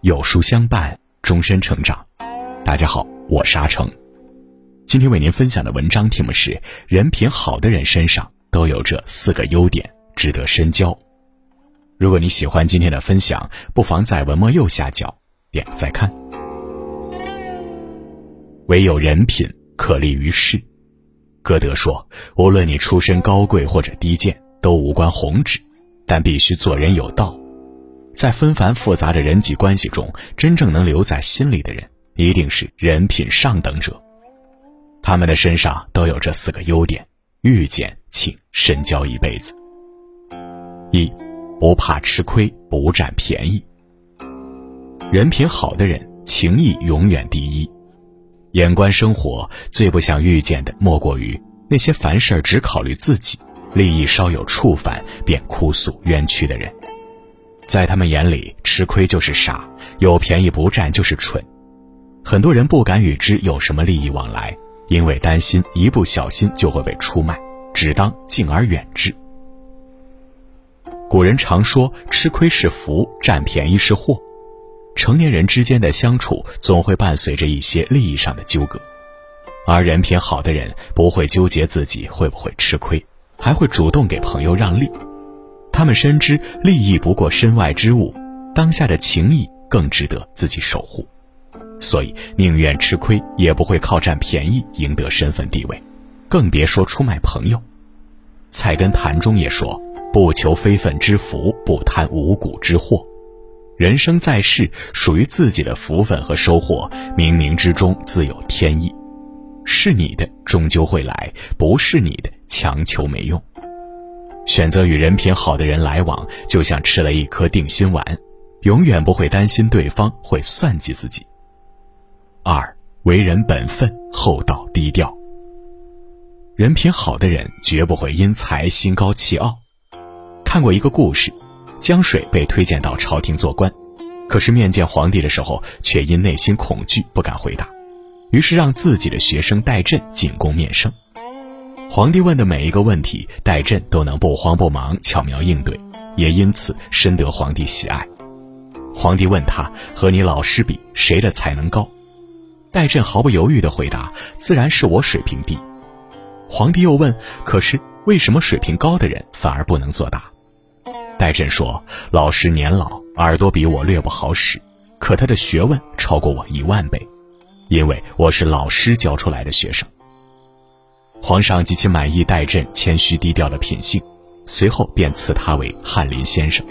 有书相伴，终身成长。大家好，我是阿成。今天为您分享的文章题目是：人品好的人身上都有这四个优点，值得深交。如果你喜欢今天的分享，不妨在文末右下角点再看。唯有人品可立于世。歌德说：“无论你出身高贵或者低贱，都无关宏旨，但必须做人有道。”在纷繁复杂的人际关系中，真正能留在心里的人，一定是人品上等者。他们的身上都有这四个优点，遇见请深交一辈子。一，不怕吃亏，不占便宜。人品好的人，情义永远第一。眼观生活，最不想遇见的，莫过于那些凡事只考虑自己，利益稍有触犯便哭诉冤屈的人。在他们眼里，吃亏就是傻，有便宜不占就是蠢。很多人不敢与之有什么利益往来，因为担心一不小心就会被出卖，只当敬而远之。古人常说：“吃亏是福，占便宜是祸。”成年人之间的相处总会伴随着一些利益上的纠葛，而人品好的人不会纠结自己会不会吃亏，还会主动给朋友让利。他们深知利益不过身外之物，当下的情谊更值得自己守护，所以宁愿吃亏也不会靠占便宜赢得身份地位，更别说出卖朋友。菜根谭中也说：“不求非分之福，不贪五谷之祸。”人生在世，属于自己的福分和收获，冥冥之中自有天意，是你的终究会来，不是你的强求没用。选择与人品好的人来往，就像吃了一颗定心丸，永远不会担心对方会算计自己。二，为人本分、厚道、低调。人品好的人绝不会因财心高气傲。看过一个故事，江水被推荐到朝廷做官，可是面见皇帝的时候，却因内心恐惧不敢回答，于是让自己的学生戴震进宫面圣。皇帝问的每一个问题，戴震都能不慌不忙、巧妙应对，也因此深得皇帝喜爱。皇帝问他：“和你老师比，谁的才能高？”戴震毫不犹豫地回答：“自然是我水平低。”皇帝又问：“可是为什么水平高的人反而不能作答？”戴震说：“老师年老，耳朵比我略不好使，可他的学问超过我一万倍，因为我是老师教出来的学生。”皇上极其满意戴震谦虚低调的品性，随后便赐他为翰林先生。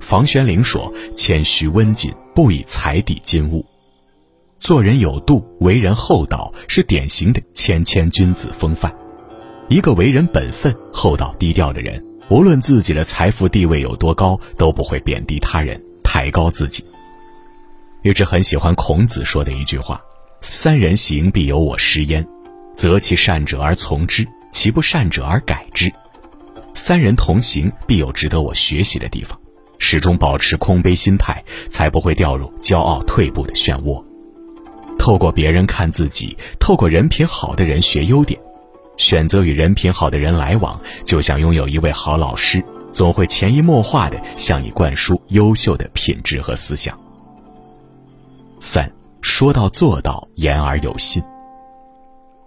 房玄龄说：“谦虚温谨，不以财抵金物。做人有度，为人厚道，是典型的谦谦君子风范。一个为人本分、厚道、低调的人，无论自己的财富地位有多高，都不会贬低他人、抬高自己。一直很喜欢孔子说的一句话：‘三人行，必有我师焉。’”择其善者而从之，其不善者而改之。三人同行，必有值得我学习的地方。始终保持空杯心态，才不会掉入骄傲退步的漩涡。透过别人看自己，透过人品好的人学优点。选择与人品好的人来往，就像拥有一位好老师，总会潜移默化地向你灌输优秀的品质和思想。三说到做到，言而有信。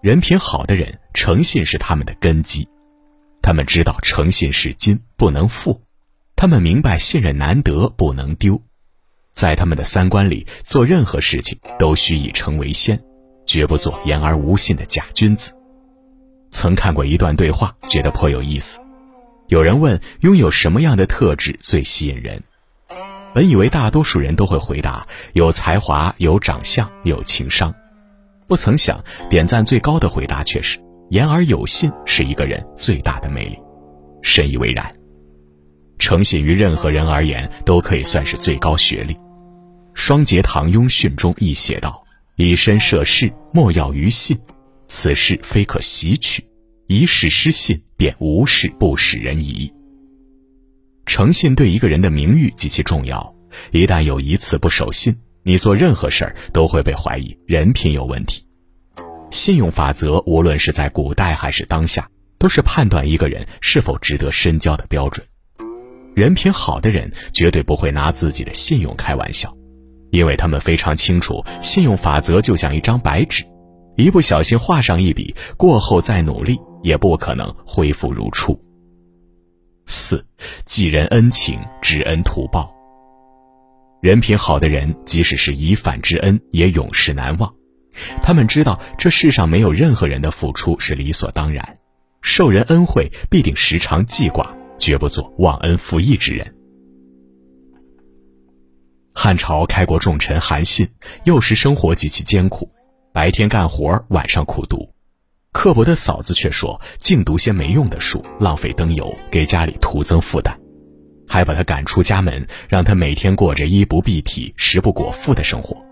人品好的人，诚信是他们的根基。他们知道诚信是金，不能负；他们明白信任难得，不能丢。在他们的三观里，做任何事情都需以诚为先，绝不做言而无信的假君子。曾看过一段对话，觉得颇有意思。有人问：拥有什么样的特质最吸引人？本以为大多数人都会回答：有才华、有长相、有情商。不曾想，点赞最高的回答却是“言而有信”是一个人最大的魅力，深以为然。诚信于任何人而言都可以算是最高学历。双节堂雍训中亦写道：“以身涉世，莫要于信；此事非可习取，一事失信，便无事不使人疑。”诚信对一个人的名誉极其重要，一旦有一次不守信。你做任何事儿都会被怀疑人品有问题，信用法则无论是在古代还是当下，都是判断一个人是否值得深交的标准。人品好的人绝对不会拿自己的信用开玩笑，因为他们非常清楚，信用法则就像一张白纸，一不小心画上一笔，过后再努力也不可能恢复如初。四，记人恩情，知恩图报。人品好的人，即使是以反之恩，也永世难忘。他们知道这世上没有任何人的付出是理所当然，受人恩惠必定时常记挂，绝不做忘恩负义之人。汉朝开国重臣韩信，幼时生活极其艰苦，白天干活，晚上苦读。刻薄的嫂子却说：“净读些没用的书，浪费灯油，给家里徒增负担。”还把他赶出家门，让他每天过着衣不蔽体、食不果腹的生活。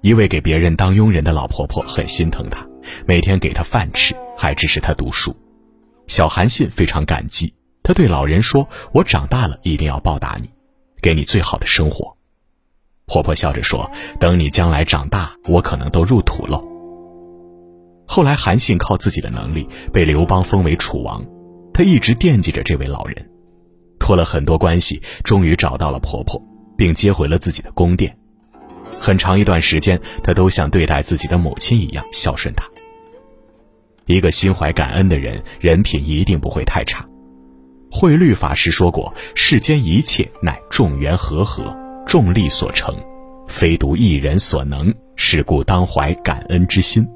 一位给别人当佣人的老婆婆很心疼他，每天给他饭吃，还支持他读书。小韩信非常感激，他对老人说：“我长大了一定要报答你，给你最好的生活。”婆婆笑着说：“等你将来长大，我可能都入土喽。”后来，韩信靠自己的能力被刘邦封为楚王，他一直惦记着这位老人，托了很多关系，终于找到了婆婆，并接回了自己的宫殿。很长一段时间，他都像对待自己的母亲一样孝顺她。一个心怀感恩的人，人品一定不会太差。慧律法师说过：“世间一切乃众缘和合，众力所成，非独一人所能。是故当怀感恩之心。”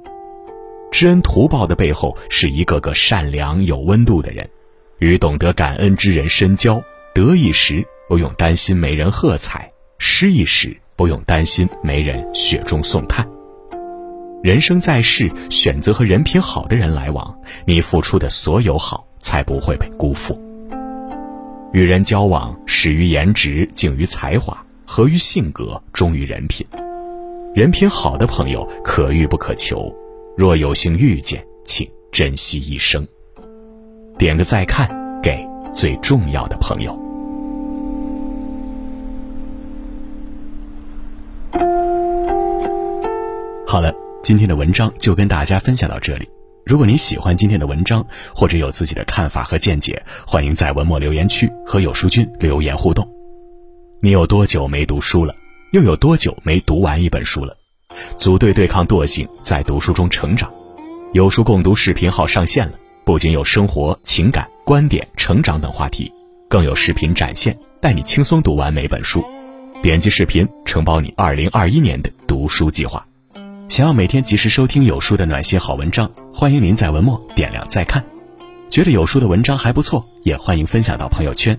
知恩图报的背后是一个个善良有温度的人，与懂得感恩之人深交，得意时不用担心没人喝彩，失意时不用担心没人雪中送炭。人生在世，选择和人品好的人来往，你付出的所有好才不会被辜负。与人交往，始于颜值，敬于才华，合于性格，忠于人品。人品好的朋友，可遇不可求。若有幸遇见，请珍惜一生。点个再看，给最重要的朋友。好了，今天的文章就跟大家分享到这里。如果你喜欢今天的文章，或者有自己的看法和见解，欢迎在文末留言区和有书君留言互动。你有多久没读书了？又有多久没读完一本书了？组队对抗惰性，在读书中成长。有书共读视频号上线了，不仅有生活、情感、观点、成长等话题，更有视频展现，带你轻松读完每本书。点击视频，承包你2021年的读书计划。想要每天及时收听有书的暖心好文章，欢迎您在文末点亮再看。觉得有书的文章还不错，也欢迎分享到朋友圈。